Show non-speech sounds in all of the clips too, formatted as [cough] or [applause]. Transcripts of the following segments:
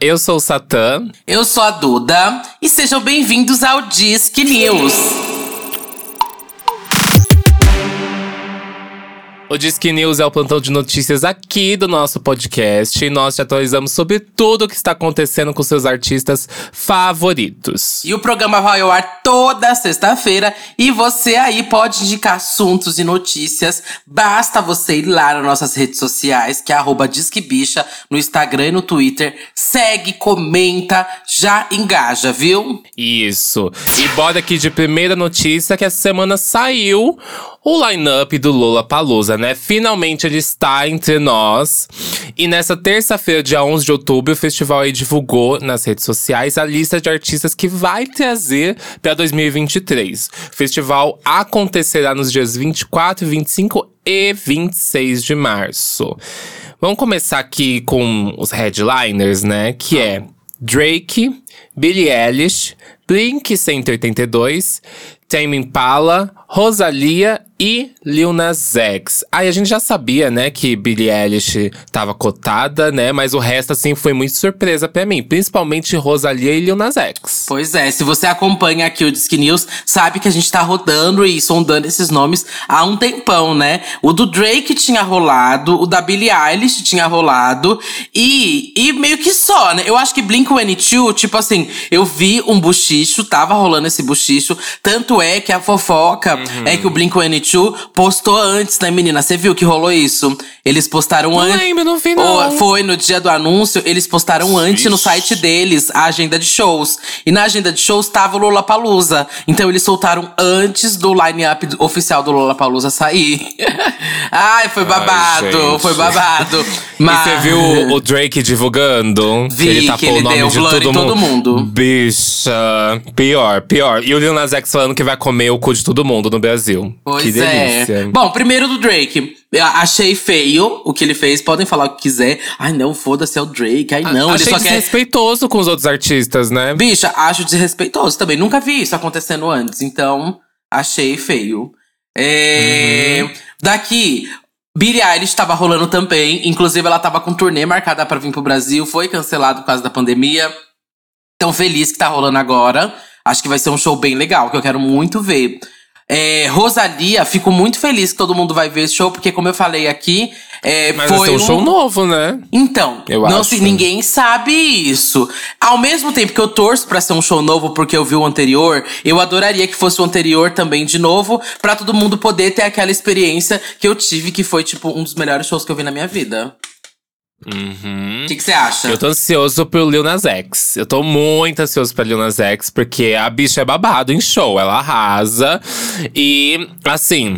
Eu sou o Satã. Eu sou a Duda e sejam bem-vindos ao Disque News. O Disque News é o plantão de notícias aqui do nosso podcast e nós te atualizamos sobre tudo o que está acontecendo com seus artistas favoritos. E o programa vai ao ar toda sexta-feira e você aí pode indicar assuntos e notícias. Basta você ir lá nas nossas redes sociais, que é arroba Disquebicha, no Instagram e no Twitter. Segue, comenta, já engaja, viu? Isso. E bora aqui de primeira notícia que essa semana saiu o line-up do Lola Palusa, né? Finalmente ele está entre nós. E nessa terça-feira, dia 11 de outubro, o festival aí divulgou nas redes sociais a lista de artistas que vai trazer para 2023. O festival acontecerá nos dias 24, 25 e 26 de março. Vamos começar aqui com os headliners, né? Que é Drake, Billie Eilish, Blink 182, Tame Impala, Rosalia e Lil Nas X. Aí a gente já sabia, né, que Billie Eilish tava cotada, né, mas o resto, assim, foi muito surpresa para mim. Principalmente Rosalia e Lil Nas X. Pois é, se você acompanha aqui o Disque News, sabe que a gente tá rodando e sondando esses nomes há um tempão, né? O do Drake tinha rolado, o da Billie Eilish tinha rolado e, e meio que só, né? Eu acho que Blink-182, tipo assim, eu vi um buchicho, tava rolando esse buchicho, tanto é que a fofoca uhum. é que o Blink-182 postou antes, né, menina? Você viu que rolou isso? Eles postaram antes. Não lembro, não vi não. Foi no dia do anúncio, eles postaram antes no site deles a agenda de shows. E na agenda de shows tava o Lollapalooza. Então eles soltaram antes do line-up oficial do Lollapalooza sair. [laughs] Ai, foi babado, Ai, foi babado. Mas... Você viu o Drake divulgando? Vi, que ele tapou que ele o nome de todo, todo mundo. Bicha, pior, pior. E o Lil Nas X falando que vai comer o cu de todo mundo no Brasil. Pois que delícia. É. Bom, primeiro do Drake. Achei feio o que ele fez. Podem falar o que quiser. Ai, não, foda-se, é o Drake. Ai, não, Achei ele só desrespeitoso com os outros artistas, né? Bicha, acho desrespeitoso também. Nunca vi isso acontecendo antes. Então, achei feio. É... Uhum. Daqui, Billie Eilish estava rolando também. Inclusive, ela estava com turnê marcada para vir pro Brasil. Foi cancelado por causa da pandemia. Tão feliz que tá rolando agora. Acho que vai ser um show bem legal, que eu quero muito ver. É, Rosalia, fico muito feliz que todo mundo vai ver esse show, porque como eu falei aqui, é, Mas foi um show novo, né? Então, eu não acho. Se, ninguém sabe isso. Ao mesmo tempo que eu torço para ser um show novo porque eu vi o anterior, eu adoraria que fosse o anterior também de novo, para todo mundo poder ter aquela experiência que eu tive, que foi tipo um dos melhores shows que eu vi na minha vida. Uhum. O que você acha? Eu tô ansioso pro Lil Nas X. Eu tô muito ansioso pra Lil Nas X, porque a bicha é babado em show, ela arrasa. E, assim,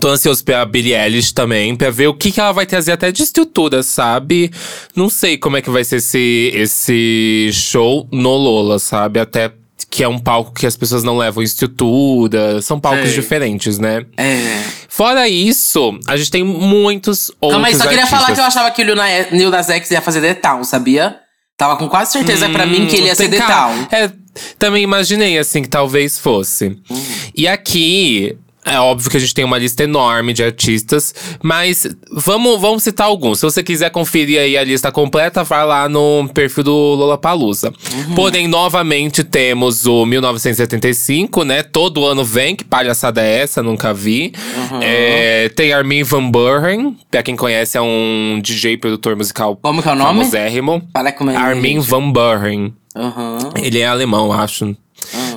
Tô ansioso pra Billie Eilish também, pra ver o que, que ela vai trazer até de estrutura, sabe? Não sei como é que vai ser esse, esse show no Lola, sabe? Até que é um palco que as pessoas não levam estrutura. São palcos Sei. diferentes, né? É. Fora isso, a gente tem muitos outros Calma aí, só queria artistas. falar que eu achava que o Lil Nas X ia fazer The Town, sabia? Tava com quase certeza hum, pra mim que ele ia ser The Town. É, também imaginei, assim, que talvez fosse. Hum. E aqui, é óbvio que a gente tem uma lista enorme de artistas, mas vamos, vamos citar alguns. Se você quiser conferir aí a lista completa, vai lá no perfil do Lollapalooza. Uhum. Porém, novamente temos o 1975, né? Todo ano vem, que palhaçada é essa? Nunca vi. Uhum. É, tem Armin Van Buren, pra quem conhece, é um DJ produtor musical Como que é o nome? famosérrimo. Fala como é Armin Van Buren. Uhum. Ele é alemão, acho.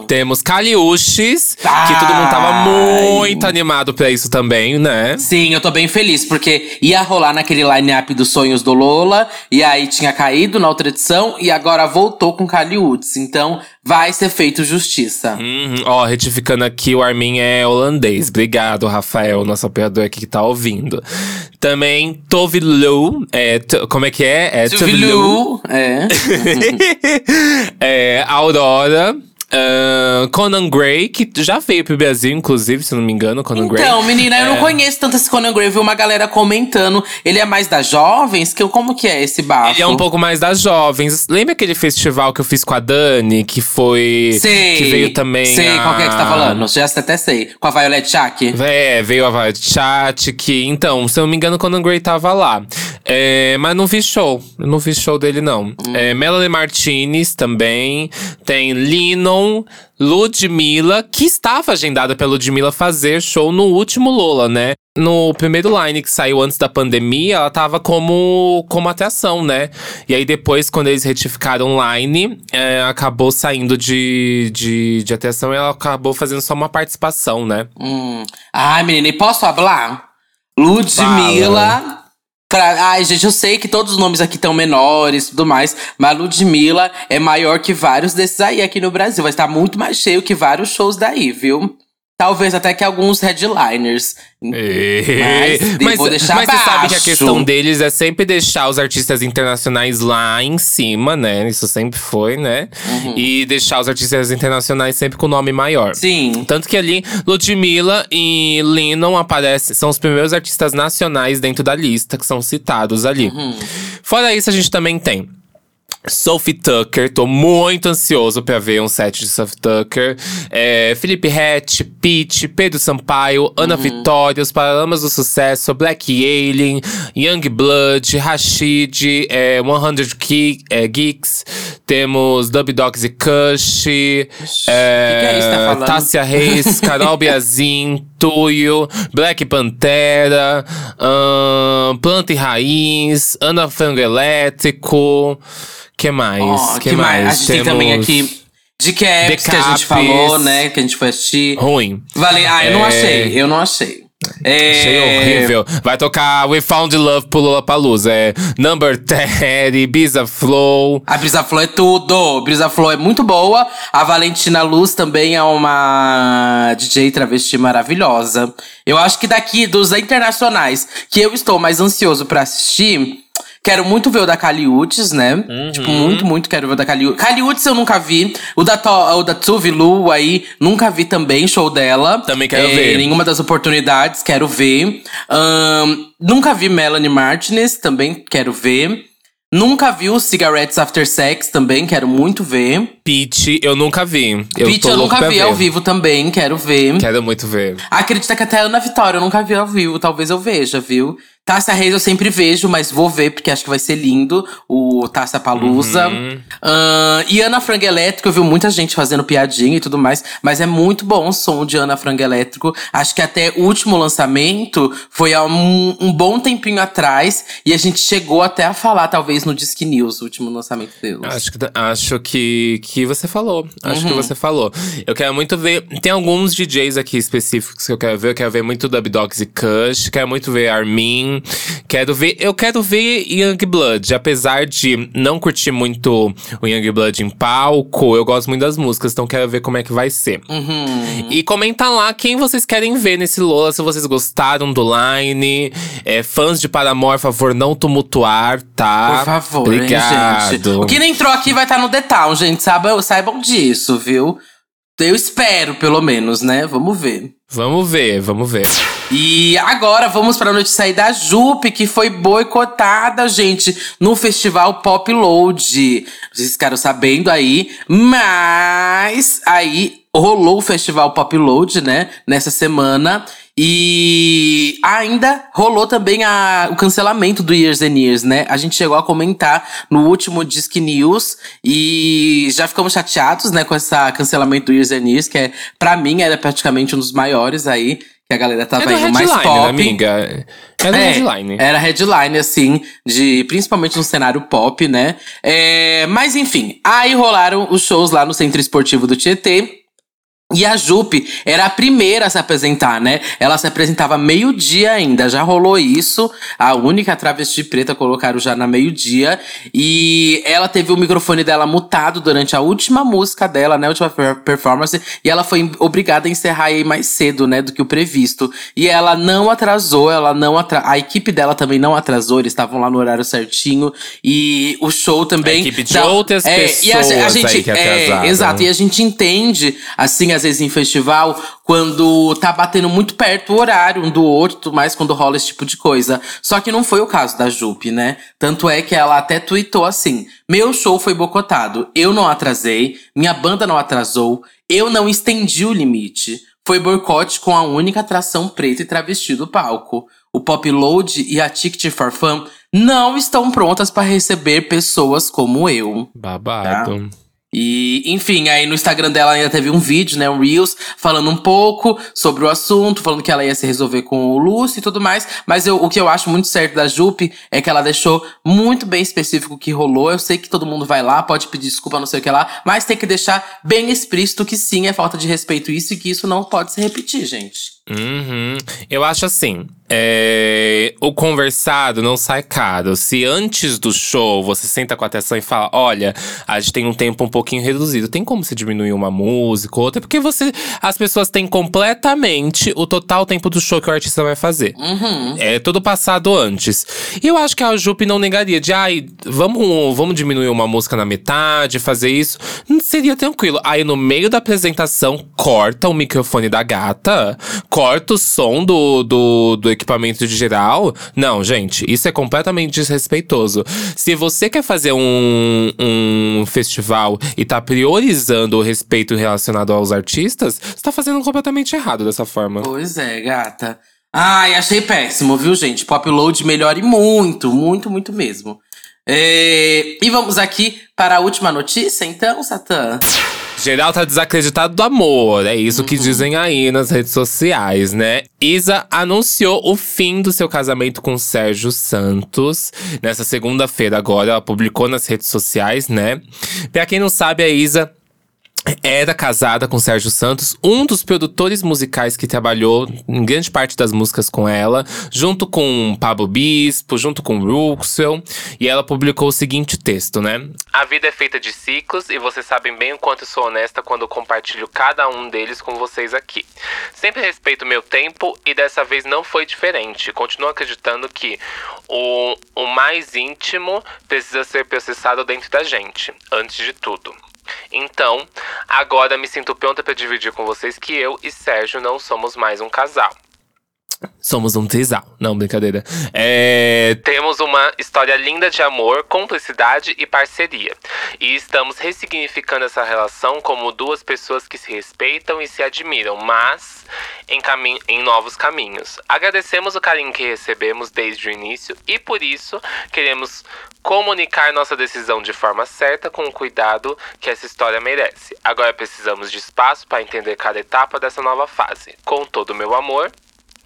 Temos Caliuches, que todo mundo tava muito animado pra isso também, né? Sim, eu tô bem feliz, porque ia rolar naquele line-up dos sonhos do Lola, e aí tinha caído na outra edição, e agora voltou com Caliutes. Então, vai ser feito justiça. Uhum. Ó, retificando aqui, o Armin é holandês. Obrigado, Rafael, nosso operador aqui que tá ouvindo. Também Tove Lo, é, como é que é? É Tove Lo. É. [laughs] é. Aurora. Uh, Conan Gray, que já veio pro Brasil, inclusive, se não me engano, Conan então, Gray. Então, menina, eu é... não conheço tanto esse Conan Gray. Eu vi uma galera comentando. Ele é mais das jovens? Que, como que é esse bafo? Ele é um pouco mais das jovens. Lembra aquele festival que eu fiz com a Dani? Que foi… Sei. Que veio também Sei, a... qual que é que você tá falando? Já até sei. Com a Violet Chak? É, veio a Violet Chak, que… Então, se eu não me engano, Conan Gray tava lá. É, mas não vi show. Não vi show dele, não. Hum. É, Melanie Martinez também. Tem Linon, Ludmilla, que estava agendada pela Ludmilla fazer show no último Lola, né? No primeiro line que saiu antes da pandemia, ela tava como, como atração, né? E aí depois, quando eles retificaram line, é, acabou saindo de, de, de atração e ela acabou fazendo só uma participação, né? Hum. Ai, menina, e posso falar? Ludmilla. Pra, ai, gente, eu sei que todos os nomes aqui estão menores e tudo mais, mas Ludmilla é maior que vários desses aí aqui no Brasil. Vai estar muito mais cheio que vários shows daí, viu? Talvez até que alguns headliners. Mas, mas, vou deixar mas você sabe que a questão deles é sempre deixar os artistas internacionais lá em cima, né? Isso sempre foi, né? Uhum. E deixar os artistas internacionais sempre com nome maior. Sim. Tanto que ali, Ludmilla e Lennon aparecem, são os primeiros artistas nacionais dentro da lista que são citados ali. Uhum. Fora isso, a gente também tem Sophie Tucker, tô muito ansioso para ver um set de Sophie Tucker. É, Felipe Rett, Pete, Pedro Sampaio, Ana uhum. Vitória, os Paralamas do Sucesso, Black Alien, Young Blood, Rashid, é, 100 Key, é, Geeks. Temos Dub Dogs e Kush. É, que que é tá Tássia Reis, Carol Biazin, [laughs] Tuyo, Black Pantera, um, Planta e Raiz, Ana Frango Elétrico que mais? Oh, que, que mais? mais? A gente Temos... tem também aqui de Caps, que a gente falou, né? Que a gente foi assistir. Ruim. Vale... Ah, eu é... não achei. Eu não achei. É... Achei horrível. Vai tocar We Found Love pro Lollapalooza. É Number 10, Brisa Flow. A Brisa Flow é tudo. Brisa Flow é muito boa. A Valentina Luz também é uma DJ travesti maravilhosa. Eu acho que daqui dos internacionais que eu estou mais ansioso para assistir Quero muito ver o da Caliutes, né? Uhum. Tipo, muito, muito quero ver o da Caliutes. Caliutes eu nunca vi. O da, to, o da Tuvi Lu aí, nunca vi também, show dela. Também quero é, ver. Nenhuma das oportunidades, quero ver. Um, nunca vi Melanie Martinez, também quero ver. Nunca vi o Cigarettes After Sex também, quero muito ver. Peach, eu nunca vi. Eu Peach eu nunca vi ver. ao vivo também, quero ver. Quero muito ver. Acredita que até a Ana Vitória eu nunca vi ao vivo, talvez eu veja, viu? Tássia Reis eu sempre vejo, mas vou ver porque acho que vai ser lindo o Tássia Palusa. Uhum. Uh, e Ana Frango Elétrico, eu vi muita gente fazendo piadinha e tudo mais, mas é muito bom o som de Ana Frango Elétrico. Acho que até o último lançamento foi há um, um, bom tempinho atrás e a gente chegou até a falar, talvez, no Disque News, o último lançamento deles. Acho que, acho que, que você falou. Acho uhum. que você falou. Eu quero muito ver. Tem alguns DJs aqui específicos que eu quero ver. Eu quero ver muito Dub Dogs e Kush. Quero muito ver Armin. Quero ver. Eu quero ver Young Blood. Apesar de não curtir muito o Young Blood em palco, eu gosto muito das músicas, então quero ver como é que vai ser. Uhum. E comenta lá quem vocês querem ver nesse Lola, se vocês gostaram do line. É, fãs de Paramore, favor, não tumultuar, tá? Por favor, Obrigado. Hein, gente. O que nem entrou aqui vai estar tá no detalhe, gente. Saibam, saibam disso, viu? Eu espero, pelo menos, né? Vamos ver. Vamos ver, vamos ver. E agora vamos para a noite sair da Jupe, que foi boicotada, gente, no festival Pop Load. Vocês ficaram sabendo aí, mas aí rolou o festival Pop Load, né, nessa semana. E ainda rolou também a, o cancelamento do Years and Years, né? A gente chegou a comentar no último Disc News e já ficamos chateados, né, com esse cancelamento do Years and Years, que é, pra mim era praticamente um dos maiores aí que a galera tava é indo mais pop. Né, amiga? Era é, headline. Era headline, assim, de principalmente no cenário pop, né? É, mas enfim, aí rolaram os shows lá no Centro Esportivo do Tietê. E a Jupe era a primeira a se apresentar, né? Ela se apresentava meio-dia ainda, já rolou isso. A única travesti preta colocaram já na meio-dia. E ela teve o microfone dela mutado durante a última música dela, né? A última performance. E ela foi obrigada a encerrar aí mais cedo, né? Do que o previsto. E ela não atrasou, ela não atra... A equipe dela também não atrasou, eles estavam lá no horário certinho. E o show também. A equipe de então, outras é, pessoas e a, a gente, é, Exato, e a gente entende, assim, às vezes em festival, quando tá batendo muito perto o horário um do outro, mais quando rola esse tipo de coisa. Só que não foi o caso da Jupe, né? Tanto é que ela até tweetou assim: Meu show foi bocotado, eu não atrasei, minha banda não atrasou, eu não estendi o limite. Foi boicote com a única atração preta e travesti do palco. O Pop Load e a Ticket for Fun não estão prontas para receber pessoas como eu. Babado. Tá? E, enfim, aí no Instagram dela ainda teve um vídeo, né, um Reels, falando um pouco sobre o assunto, falando que ela ia se resolver com o Lúcio e tudo mais. Mas eu, o que eu acho muito certo da Jupe é que ela deixou muito bem específico o que rolou. Eu sei que todo mundo vai lá, pode pedir desculpa, não sei o que lá, mas tem que deixar bem explícito que sim, é falta de respeito isso e que isso não pode se repetir, gente. Uhum. Eu acho assim, é, o conversado não sai caro. Se antes do show você senta com a atenção e fala: Olha, a gente tem um tempo um pouquinho reduzido, tem como você diminuir uma música ou outra? Porque você, as pessoas têm completamente o total tempo do show que o artista vai fazer. Uhum. É tudo passado antes. E eu acho que a Jupe não negaria de, ai, vamos, vamos diminuir uma música na metade, fazer isso. Não seria tranquilo. Aí no meio da apresentação, corta o microfone da gata, corta o som do, do, do equipamento de geral. Não, gente, isso é completamente desrespeitoso. Se você quer fazer um, um festival e tá priorizando o respeito relacionado aos artistas, você tá fazendo completamente errado dessa forma. Pois é, gata. Ai, achei péssimo, viu, gente? Pop Load melhore muito, muito, muito mesmo. É... E vamos aqui para a última notícia, então, Satã? Geral tá desacreditado do amor, é isso que dizem aí nas redes sociais, né? Isa anunciou o fim do seu casamento com Sérgio Santos. Nessa segunda-feira agora, ela publicou nas redes sociais, né? Pra quem não sabe, a Isa era casada com Sérgio Santos, um dos produtores musicais que trabalhou em grande parte das músicas com ela, junto com Pablo Bispo, junto com Ruxel, e ela publicou o seguinte texto, né? A vida é feita de ciclos e vocês sabem bem o quanto sou honesta quando compartilho cada um deles com vocês aqui. Sempre respeito meu tempo e dessa vez não foi diferente. Continuo acreditando que o, o mais íntimo precisa ser processado dentro da gente, antes de tudo. Então, agora me sinto pronta para dividir com vocês que eu e Sérgio não somos mais um casal. Somos um trisal. Não, brincadeira. É, temos uma história linda de amor, cumplicidade e parceria. E estamos ressignificando essa relação como duas pessoas que se respeitam e se admiram, mas em, em novos caminhos. Agradecemos o carinho que recebemos desde o início e por isso queremos comunicar nossa decisão de forma certa com o cuidado que essa história merece. Agora precisamos de espaço para entender cada etapa dessa nova fase. Com todo o meu amor,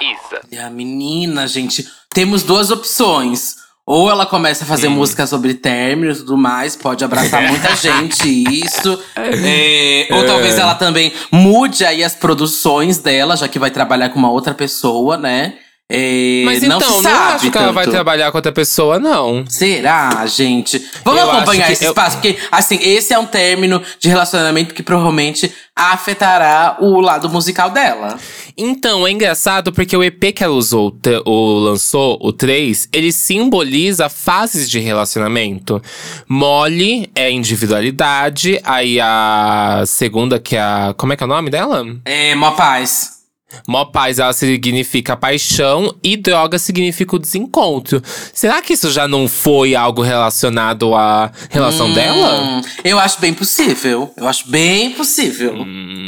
Isa. E a menina, gente, temos duas opções. Ou ela começa a fazer hum. música sobre término e tudo mais, pode abraçar [laughs] muita gente, isso. É, ou talvez é. ela também mude aí as produções dela, já que vai trabalhar com uma outra pessoa, né? É, Mas não então, não acho que tanto. ela vai trabalhar com outra pessoa, não. Será, gente? Vamos eu acompanhar esse eu... espaço, porque, assim, esse é um término de relacionamento que provavelmente afetará o lado musical dela. Então, é engraçado porque o EP que ela usou, o lançou, o 3, ele simboliza fases de relacionamento. Mole é individualidade, aí a segunda, que é a. Como é que é o nome dela? É, Mó Paz. Mó paz, ela significa paixão e droga significa o desencontro. Será que isso já não foi algo relacionado à relação hum, dela? Eu acho bem possível. Eu acho bem possível. Hum,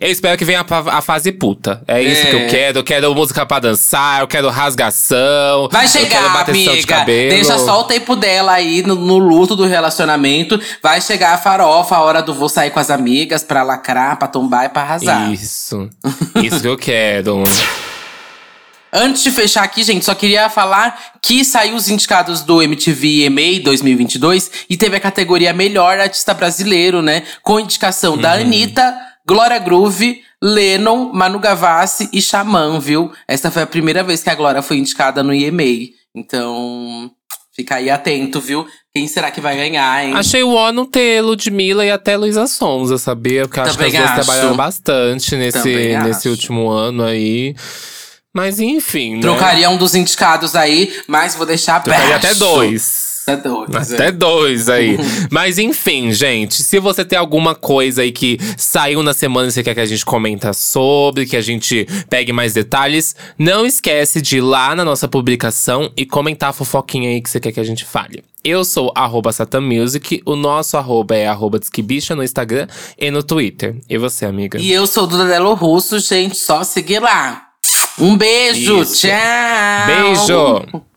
eu espero que venha a, a fase puta. É, é, isso que eu quero. Eu quero música pra dançar, eu quero rasgação. Vai chegar, amiga. De Deixa só o tempo dela aí no, no, luto do relacionamento. Vai chegar a farofa, a hora do vou sair com as amigas pra lacrar, pra tombar e pra arrasar. Isso. Isso que eu quero. [laughs] Antes de fechar aqui, gente, só queria falar que saiu os indicados do MTV EMA 2022 e teve a categoria Melhor Artista Brasileiro, né? Com indicação uhum. da Anitta, Glória Groove, Lennon, Manu Gavassi e Xamã, viu? Essa foi a primeira vez que a Glória foi indicada no EMA. Então, fica aí atento, viu? Quem será que vai ganhar, hein? Achei o ONU ter Ludmilla e até Luísa Sonza, sabia? Porque acho que as duas trabalharam bastante nesse, nesse último ano aí. Mas enfim. Né? Trocaria um dos indicados aí, mas vou deixar Trocaria até dois. Até dois. Até é. dois aí. [laughs] Mas enfim, gente, se você tem alguma coisa aí que saiu na semana e você quer que a gente comenta sobre, que a gente pegue mais detalhes, não esquece de ir lá na nossa publicação e comentar a fofoquinha aí que você quer que a gente fale. Eu sou arroba Satamusic, o nosso arroba é arroba Disquibicha no Instagram e no Twitter. E você, amiga? E eu sou do Delo Russo, gente, só seguir lá. Um beijo, Isso. tchau! Beijo!